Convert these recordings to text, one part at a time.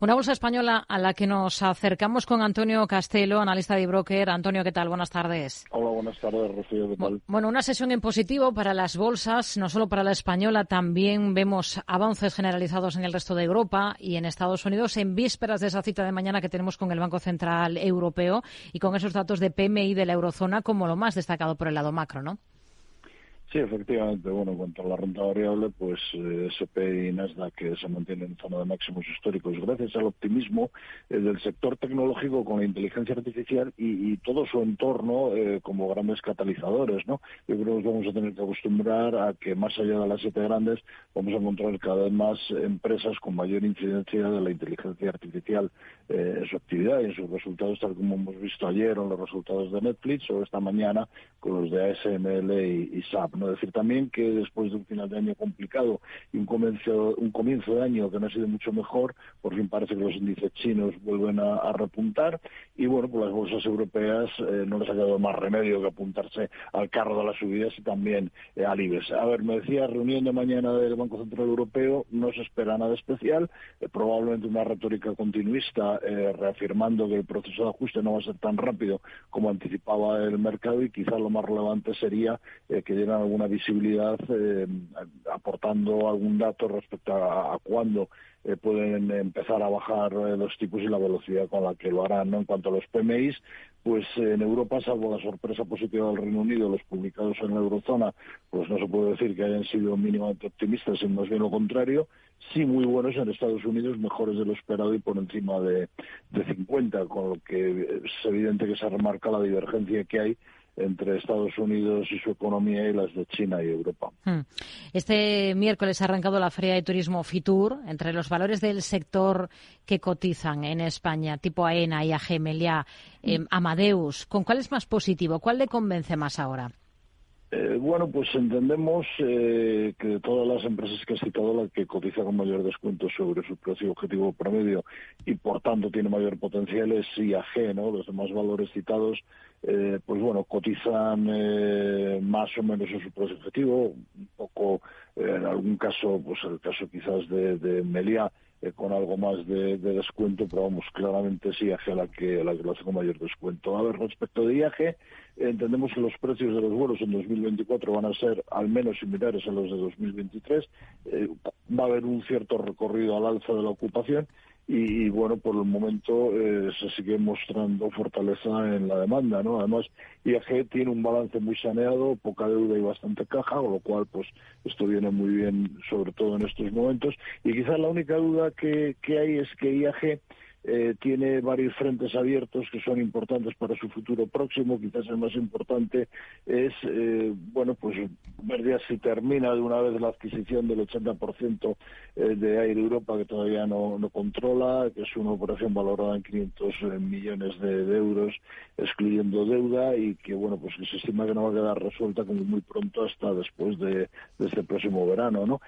Una bolsa española a la que nos acercamos con Antonio Castelo, analista de broker. Antonio, ¿qué tal? Buenas tardes. Hola, buenas tardes, Rocío. ¿Qué tal? Bueno, una sesión en positivo para las bolsas, no solo para la española, también vemos avances generalizados en el resto de Europa y en Estados Unidos en vísperas de esa cita de mañana que tenemos con el Banco Central Europeo y con esos datos de PMI de la eurozona como lo más destacado por el lado macro, ¿no? Sí, efectivamente. Bueno, en cuanto a la renta variable, pues eh, SP y Nasdaq se mantienen en zona de máximos históricos gracias al optimismo eh, del sector tecnológico con la inteligencia artificial y, todo su entorno eh, como grandes catalizadores, ¿no? Yo creo que nos vamos a tener que acostumbrar a que más allá de las siete grandes vamos a encontrar cada vez más empresas con mayor incidencia de la inteligencia artificial en su actividad y en sus resultados, tal como hemos visto ayer en los resultados de Netflix o esta mañana con los de ASML y, y SAP. ¿No? decir también que después de un final de año complicado y un comienzo, un comienzo de año que no ha sido mucho mejor, por fin parece que los índices chinos vuelven a, repuntar y bueno, pues las bolsas europeas eh, no les ha quedado más remedio que apuntarse al carro de las subidas y también eh, al IBEX. A ver, me decía, reunión de mañana del Banco Central Europeo, no se espera nada especial, eh, probablemente una retórica continuista reafirmando que el proceso de ajuste no va a ser tan rápido como anticipaba el mercado y quizás lo más relevante sería que dieran alguna visibilidad eh, aportando algún dato respecto a, cuándo eh, pueden empezar a bajar eh, los tipos y la velocidad con la que lo harán. En cuanto a los PMIs, pues en Europa, salvo la sorpresa positiva del Reino Unido, los publicados en la eurozona, pues no se puede decir que hayan sido mínimamente optimistas, sino más bien lo contrario. Sí, muy buenos en Estados Unidos, mejores de lo esperado y por encima de, de 50, con lo que es evidente que se remarca la divergencia que hay entre Estados Unidos y su economía y las de China y Europa. Hmm. Este miércoles ha arrancado la Feria de Turismo Fitur. Entre los valores del sector que cotizan en España, tipo AENA, IAG, Meliá, eh, Amadeus, ¿con cuál es más positivo? ¿Cuál le convence más ahora? Eh, bueno, pues entendemos eh, que de todas las empresas que has citado, la que cotiza con mayor descuento sobre su precio objetivo promedio y por tanto tiene mayor potencial es IAG, ¿no? Los demás valores citados, eh, pues bueno, cotizan más o menos en su precio objetivo, un poco, en algún caso, pues el caso quizás de, de Meliá, con algo más de, descuento, pero vamos, claramente sí IAG la que, la que lo hace con mayor descuento. A ver, respecto de IAG, entendemos que los precios de los vuelos en 2024 van a ser al menos similares a los de 2023. Eh, va a haber un cierto recorrido al alza de la ocupación y, bueno, por el momento eh, se sigue mostrando fortaleza en la demanda, ¿no? Además, IAG tiene un balance muy saneado, poca deuda y bastante caja, con lo cual, pues, esto viene muy bien, sobre todo en estos momentos. Y quizás la única duda que, que hay es que IAG eh, tiene varios frentes abiertos que son importantes para su futuro próximo. Quizás el más importante es, eh, bueno, pues ver si termina de una vez la adquisición del 80% eh, de Air Europa que todavía no, controla, que es una operación valorada en 500 millones de, euros, excluyendo deuda y que, bueno, pues que se estima que no va a quedar resuelta como muy pronto hasta después de, este próximo verano, ¿no?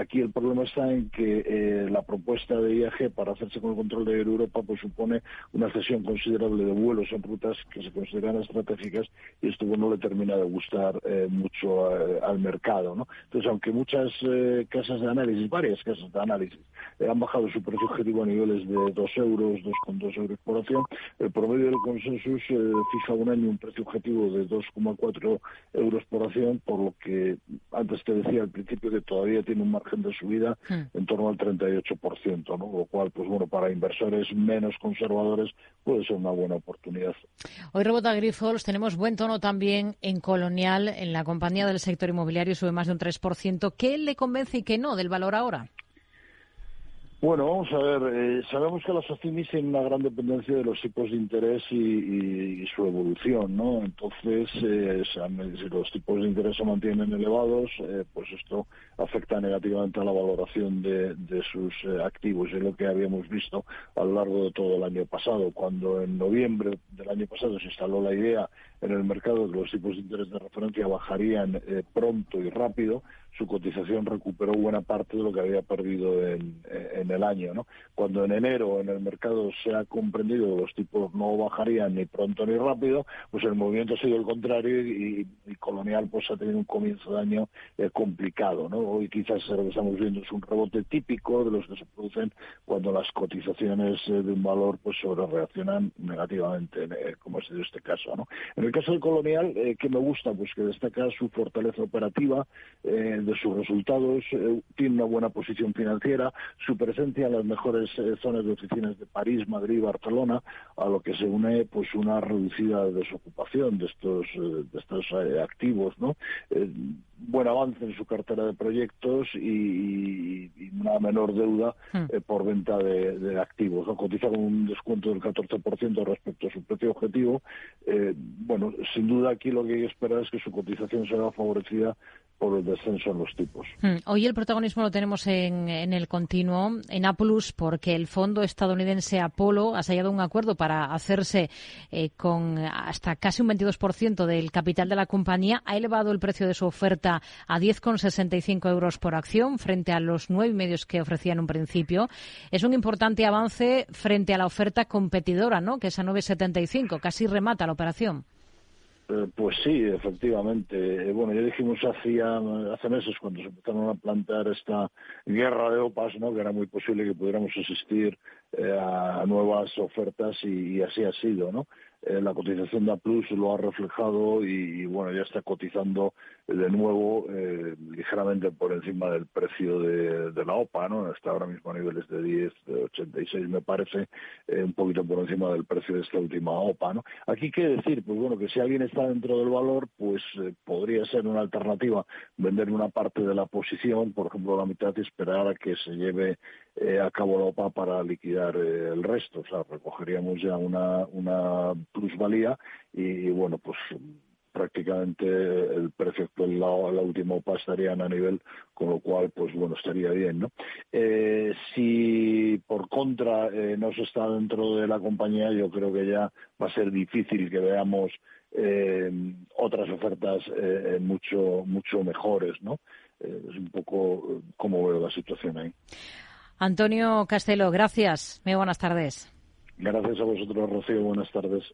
aquí el problema está en que la propuesta de IAG para hacerse con el control de Europa pues supone una cesión considerable de vuelos en rutas que se consideran estratégicas y esto no le termina de gustar eh, mucho eh, al mercado. ¿no? Entonces, aunque muchas eh, casas de análisis, varias casas de análisis, han bajado su precio objetivo a niveles de 2 euros, 2,2 euros por acción, el promedio del consensus fija un año un precio objetivo de 2,4 euros por acción, por lo que antes te decía al principio que todavía tiene un margen de subida hmm. en torno al 38%, ¿no? lo cual, pues bueno, para inversores menos conservadores puede ser una buena oportunidad. Hoy rebota Grifols, tenemos buen tono también en Colonial, en la compañía del sector inmobiliario sube más de un 3%. ¿Qué le convence y qué no del valor ahora? Bueno, vamos a ver, eh, sabemos que las ACIMIs tienen una gran dependencia de los tipos de interés y, su evolución, ¿no? Entonces, eh, si los tipos de interés se mantienen elevados, eh, pues esto afecta negativamente a la valoración de, sus activos. Es lo que habíamos visto a lo largo de todo el año pasado, cuando en noviembre del año pasado se instaló la idea en el mercado que los tipos de interés de referencia bajarían eh, pronto y rápido, su cotización recuperó buena parte de lo que había perdido en, el año. ¿no? Cuando en enero en el mercado se ha comprendido que los tipos no bajarían ni pronto ni rápido, pues el movimiento ha sido el contrario y, Colonial pues ha tenido un comienzo de año eh, complicado. ¿no? Hoy quizás lo que estamos viendo es un rebote típico de los que se producen cuando las cotizaciones eh, de un valor pues sobre reaccionan negativamente, eh, como ha sido este caso. ¿no? En el caso del Colonial, ¿qué me gusta? Pues que destaca su fortaleza operativa, de sus resultados, eh, tiene una buena posición financiera, su presencia en las mejores eh, zonas de oficinas de París, Madrid y Barcelona, a lo que se une pues una reducida desocupación de estos, eh, de estos activos, ¿no? Buen avance en su cartera de proyectos y, una menor deuda hmm. por venta de, activos. ¿no? Cotiza con un descuento del 14% respecto a su precio objetivo. bueno, sin duda aquí lo que hay que esperar es que su cotización sea favorecida por el descenso en los tipos. Hmm. Hoy el protagonismo lo tenemos en, el continuo, en Apulus, porque el fondo estadounidense Apollo ha sellado un acuerdo para hacerse eh, con hasta casi un 22% del capital de la compañía. Ha elevado el precio de su oferta a 10,65 euros por acción frente a los nueve medios que ofrecía en un principio. Es un importante avance frente a la oferta competidora, ¿no? que es a 9,75. Casi remata la operación. Eh, pues sí, efectivamente. Eh, bueno, ya dijimos hacía, hace meses cuando se empezaron a plantear esta guerra de OPAs, ¿no? que era muy posible que pudiéramos asistir eh, a nuevas ofertas y, así ha sido. ¿no? La cotización de A Plus lo ha reflejado y, bueno, ya está cotizando de nuevo ligeramente por encima del precio de, la OPA, ¿no? Está ahora mismo a niveles de 10, de 86 me parece, un poquito por encima del precio de esta última OPA, ¿no? Aquí qué decir, pues bueno, que si alguien está dentro del valor, pues eh, podría ser una alternativa vender una parte de la posición, por ejemplo la mitad, y esperar a que se lleve eh, a cabo la OPA para liquidar eh, el resto. O sea, recogeríamos ya una, plusvalía y, bueno, pues prácticamente el precio actual la, última OPA estarían a nivel, con lo cual, pues bueno, estaría bien, ¿no? si por contra no se está dentro de la compañía, yo creo que ya va a ser difícil que veamos eh, otras ofertas eh, mucho mucho mejores, ¿no? Eh, es un poco como veo la situación ahí. Antonio Castelo, gracias. Muy buenas tardes. Gracias a vosotros, Rocío. Buenas tardes.